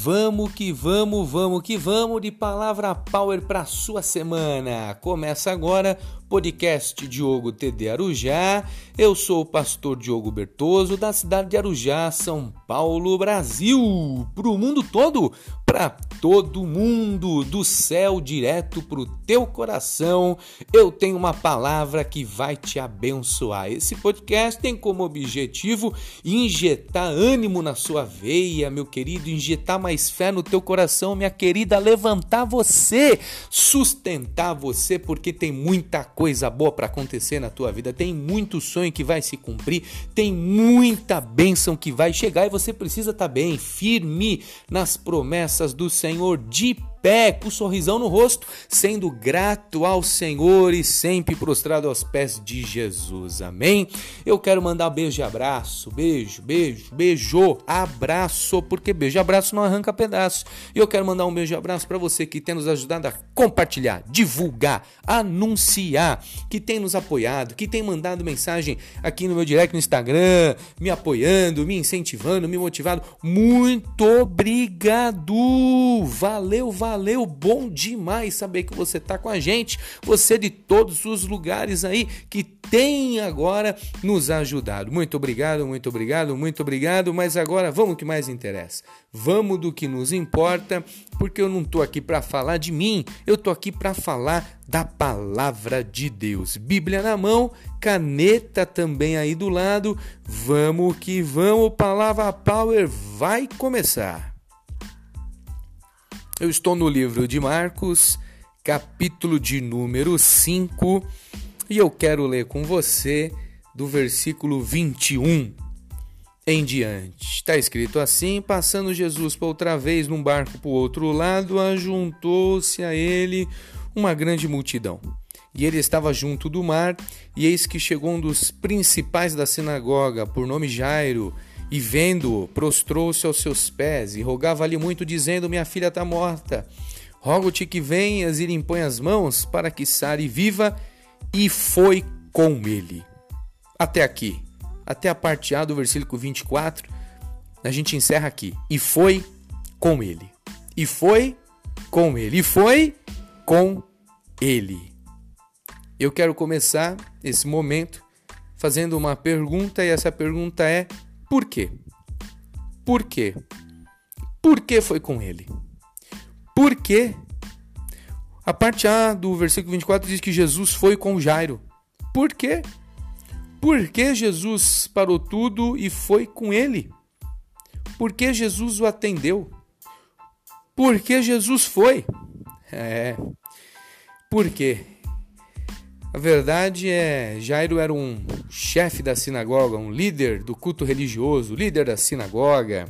Vamos que vamos, vamos que vamos de palavra power para sua semana. Começa agora podcast Diogo TD Arujá. Eu sou o pastor Diogo Bertoso da cidade de Arujá, São Paulo, Brasil. Para o mundo todo, para todo mundo, do céu direto para o teu coração. Eu tenho uma palavra que vai te abençoar. Esse podcast tem como objetivo injetar ânimo na sua veia, meu querido, injetar mais fé no teu coração, minha querida, levantar você, sustentar você, porque tem muita coisa boa para acontecer na tua vida, tem muito sonho que vai se cumprir, tem muita bênção que vai chegar e você precisa estar tá bem, firme nas promessas do Senhor de pé, com um sorrisão no rosto, sendo grato ao Senhor e sempre prostrado aos pés de Jesus. Amém? Eu quero mandar beijo e abraço, beijo, beijo, beijo, abraço, porque beijo e abraço não arranca pedaço. E eu quero mandar um beijo e abraço para você que tem nos ajudado a compartilhar, divulgar, anunciar, que tem nos apoiado, que tem mandado mensagem aqui no meu direct no Instagram, me apoiando, me incentivando, me motivado. Muito obrigado! Valeu, valeu! Valeu, bom demais saber que você está com a gente. Você de todos os lugares aí que tem agora nos ajudado. Muito obrigado, muito obrigado, muito obrigado. Mas agora vamos que mais interessa. Vamos do que nos importa, porque eu não estou aqui para falar de mim, eu estou aqui para falar da palavra de Deus. Bíblia na mão, caneta também aí do lado. Vamos que vamos, palavra power vai começar. Eu estou no livro de Marcos, capítulo de número 5, e eu quero ler com você do versículo 21 em diante. Está escrito assim: Passando Jesus por outra vez num barco para o outro lado, ajuntou-se a ele uma grande multidão. E ele estava junto do mar, e eis que chegou um dos principais da sinagoga, por nome Jairo, e vendo-o, prostrou-se aos seus pés e rogava-lhe muito, dizendo: Minha filha está morta. Rogo-te que venhas e lhe impõe as mãos para que sare viva. E foi com ele. Até aqui, até a parte A do versículo 24, a gente encerra aqui. E foi com ele. E foi com ele. E foi com ele. Eu quero começar esse momento fazendo uma pergunta, e essa pergunta é: por quê? Por quê? Por que foi com ele? Por quê? A parte A do versículo 24 diz que Jesus foi com Jairo. Por quê? Por que Jesus parou tudo e foi com ele? Por que Jesus o atendeu? Por que Jesus foi? É. Por quê? A verdade é, Jairo era um chefe da sinagoga, um líder do culto religioso, líder da sinagoga.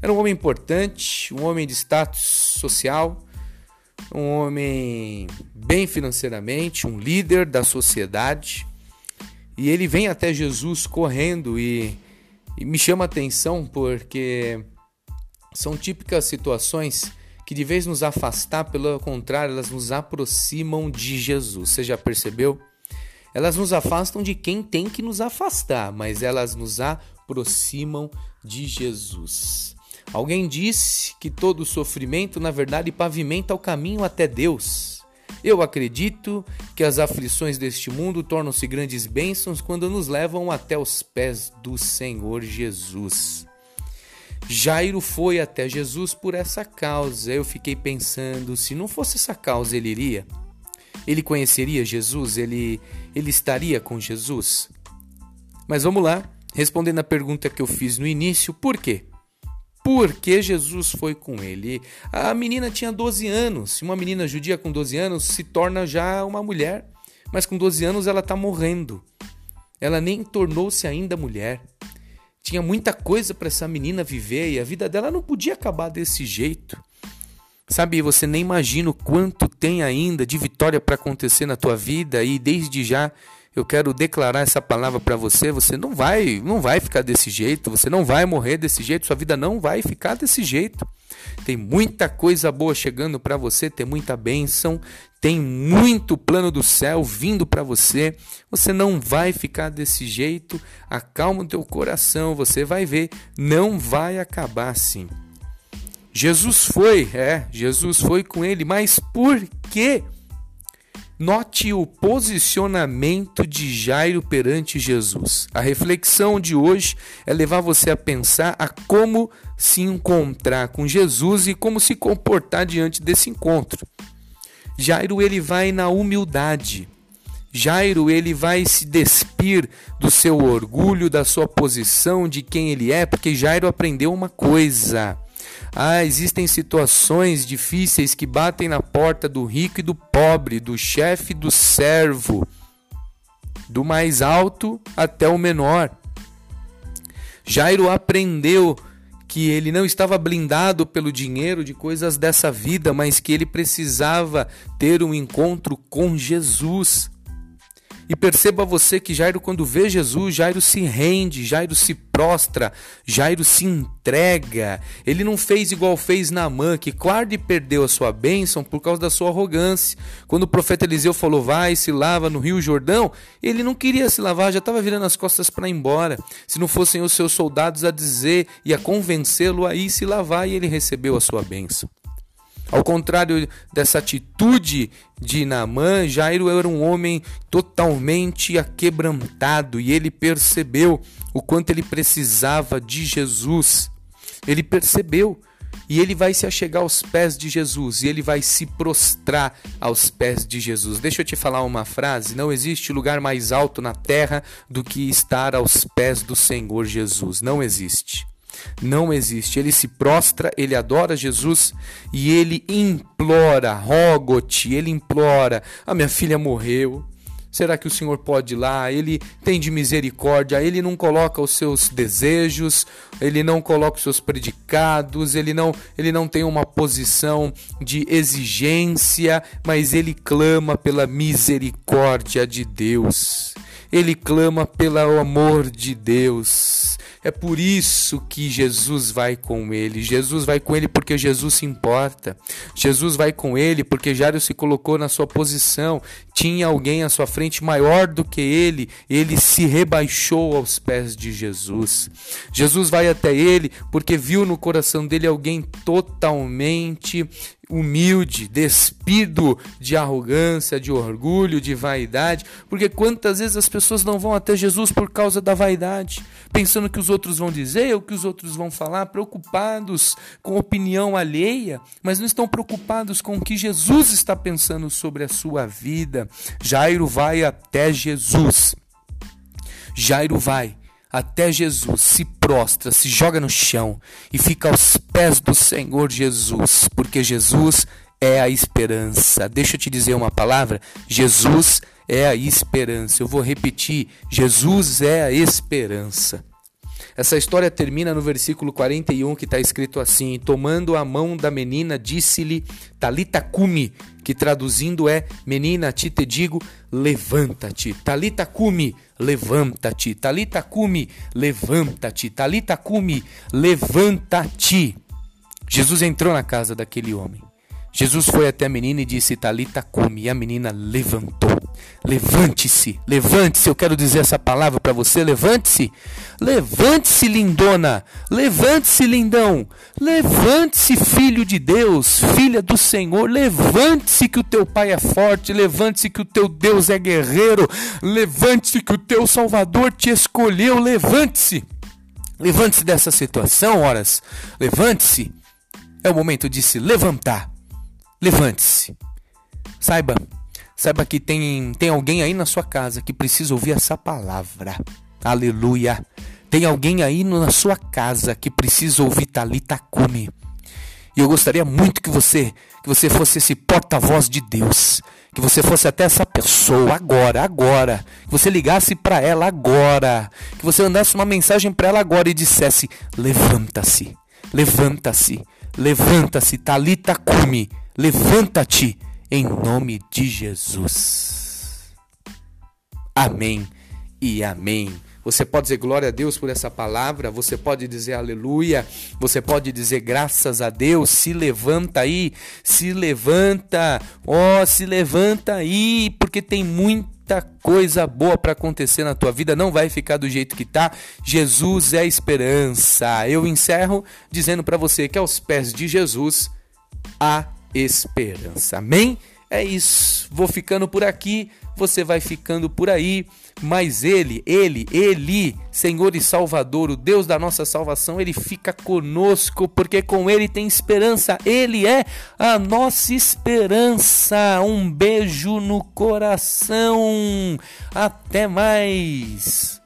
Era um homem importante, um homem de status social, um homem bem financeiramente, um líder da sociedade. E ele vem até Jesus correndo e, e me chama atenção porque são típicas situações que de vez nos afastar, pelo contrário, elas nos aproximam de Jesus. Você já percebeu? Elas nos afastam de quem tem que nos afastar, mas elas nos aproximam de Jesus. Alguém disse que todo sofrimento, na verdade, pavimenta o caminho até Deus. Eu acredito que as aflições deste mundo tornam-se grandes bênçãos quando nos levam até os pés do Senhor Jesus. Jairo foi até Jesus por essa causa. Eu fiquei pensando, se não fosse essa causa, ele iria? Ele conheceria Jesus? Ele, ele estaria com Jesus? Mas vamos lá, respondendo a pergunta que eu fiz no início, por quê? Porque Jesus foi com ele. A menina tinha 12 anos. Uma menina judia com 12 anos se torna já uma mulher, mas com 12 anos ela está morrendo. Ela nem tornou-se ainda mulher. Tinha muita coisa para essa menina viver e a vida dela não podia acabar desse jeito. Sabe, você nem imagina o quanto tem ainda de vitória para acontecer na tua vida e desde já eu quero declarar essa palavra para você, você não vai, não vai ficar desse jeito, você não vai morrer desse jeito, sua vida não vai ficar desse jeito. Tem muita coisa boa chegando para você, tem muita bênção, tem muito plano do céu vindo para você. Você não vai ficar desse jeito. Acalma o teu coração, você vai ver, não vai acabar assim. Jesus foi, é, Jesus foi com ele, mas por quê? Note o posicionamento de Jairo perante Jesus. A reflexão de hoje é levar você a pensar a como se encontrar com Jesus e como se comportar diante desse encontro. Jairo ele vai na humildade. Jairo ele vai se despir do seu orgulho, da sua posição, de quem ele é, porque Jairo aprendeu uma coisa. Ah, existem situações difíceis que batem na porta do rico e do pobre, do chefe e do servo, do mais alto até o menor. Jairo aprendeu que ele não estava blindado pelo dinheiro de coisas dessa vida, mas que ele precisava ter um encontro com Jesus. E perceba você que Jairo, quando vê Jesus, Jairo se rende, Jairo se prostra, Jairo se entrega. Ele não fez igual fez Naamã, que quase perdeu a sua bênção por causa da sua arrogância. Quando o profeta Eliseu falou, vai, se lava no rio Jordão, ele não queria se lavar, já estava virando as costas para ir embora. Se não fossem os seus soldados a dizer e a convencê-lo a ir se lavar, e ele recebeu a sua bênção. Ao contrário dessa atitude de Naamã, Jairo era um homem totalmente aquebrantado e ele percebeu o quanto ele precisava de Jesus. Ele percebeu e ele vai se achegar aos pés de Jesus e ele vai se prostrar aos pés de Jesus. Deixa eu te falar uma frase: não existe lugar mais alto na terra do que estar aos pés do Senhor Jesus. Não existe não existe. Ele se prostra, ele adora Jesus e ele implora, rogo-te, ele implora: a minha filha morreu. Será que o Senhor pode ir lá? Ele tem de misericórdia, ele não coloca os seus desejos, ele não coloca os seus predicados, ele não, ele não tem uma posição de exigência, mas ele clama pela misericórdia de Deus. Ele clama pelo amor de Deus. É por isso que Jesus vai com ele. Jesus vai com ele porque Jesus se importa. Jesus vai com ele porque Jairo se colocou na sua posição. Tinha alguém à sua frente maior do que ele. Ele se rebaixou aos pés de Jesus. Jesus vai até ele porque viu no coração dele alguém totalmente humilde, despido de arrogância, de orgulho, de vaidade, porque quantas vezes as pessoas não vão até Jesus por causa da vaidade, pensando que os outros vão dizer, o que os outros vão falar, preocupados com opinião alheia, mas não estão preocupados com o que Jesus está pensando sobre a sua vida. Jairo vai até Jesus. Jairo vai até Jesus, se prostra, se joga no chão e fica aos pés do Senhor Jesus, porque Jesus é a esperança. Deixa eu te dizer uma palavra: Jesus é a esperança. Eu vou repetir: Jesus é a esperança. Essa história termina no versículo 41 que está escrito assim: Tomando a mão da menina, disse-lhe Talita cumi, que traduzindo é Menina, te te digo, levanta-te. Talita cumi, levanta-te. Talita cumi, levanta-te. Talita cumi, levanta-te. Jesus entrou na casa daquele homem. Jesus foi até a menina e disse: Talita come. E a menina levantou. Levante-se, levante-se. Eu quero dizer essa palavra para você. Levante-se, levante-se, lindona. Levante-se, lindão. Levante-se, filho de Deus, filha do Senhor. Levante-se que o teu pai é forte. Levante-se que o teu Deus é guerreiro. Levante-se que o teu Salvador te escolheu. Levante-se. Levante-se dessa situação, horas. Levante-se. É o momento de se levantar. Levante-se. Saiba, saiba que tem, tem alguém aí na sua casa que precisa ouvir essa palavra. Aleluia. Tem alguém aí na sua casa que precisa ouvir Talita Cume. E eu gostaria muito que você, que você fosse esse porta-voz de Deus, que você fosse até essa pessoa agora, agora, que você ligasse para ela agora, que você mandasse uma mensagem para ela agora e dissesse: "Levanta-se, levanta-se, levanta-se, Talita Cume." Levanta-te em nome de Jesus. Amém e amém. Você pode dizer glória a Deus por essa palavra, você pode dizer aleluia, você pode dizer graças a Deus, se levanta aí, se levanta, ó, oh, se levanta aí, porque tem muita coisa boa para acontecer na tua vida, não vai ficar do jeito que tá. Jesus é esperança. Eu encerro dizendo para você que aos pés de Jesus há esperança. Amém? É isso. Vou ficando por aqui, você vai ficando por aí, mas ele, ele, ele, Senhor e Salvador, o Deus da nossa salvação, ele fica conosco, porque com ele tem esperança. Ele é a nossa esperança. Um beijo no coração. Até mais.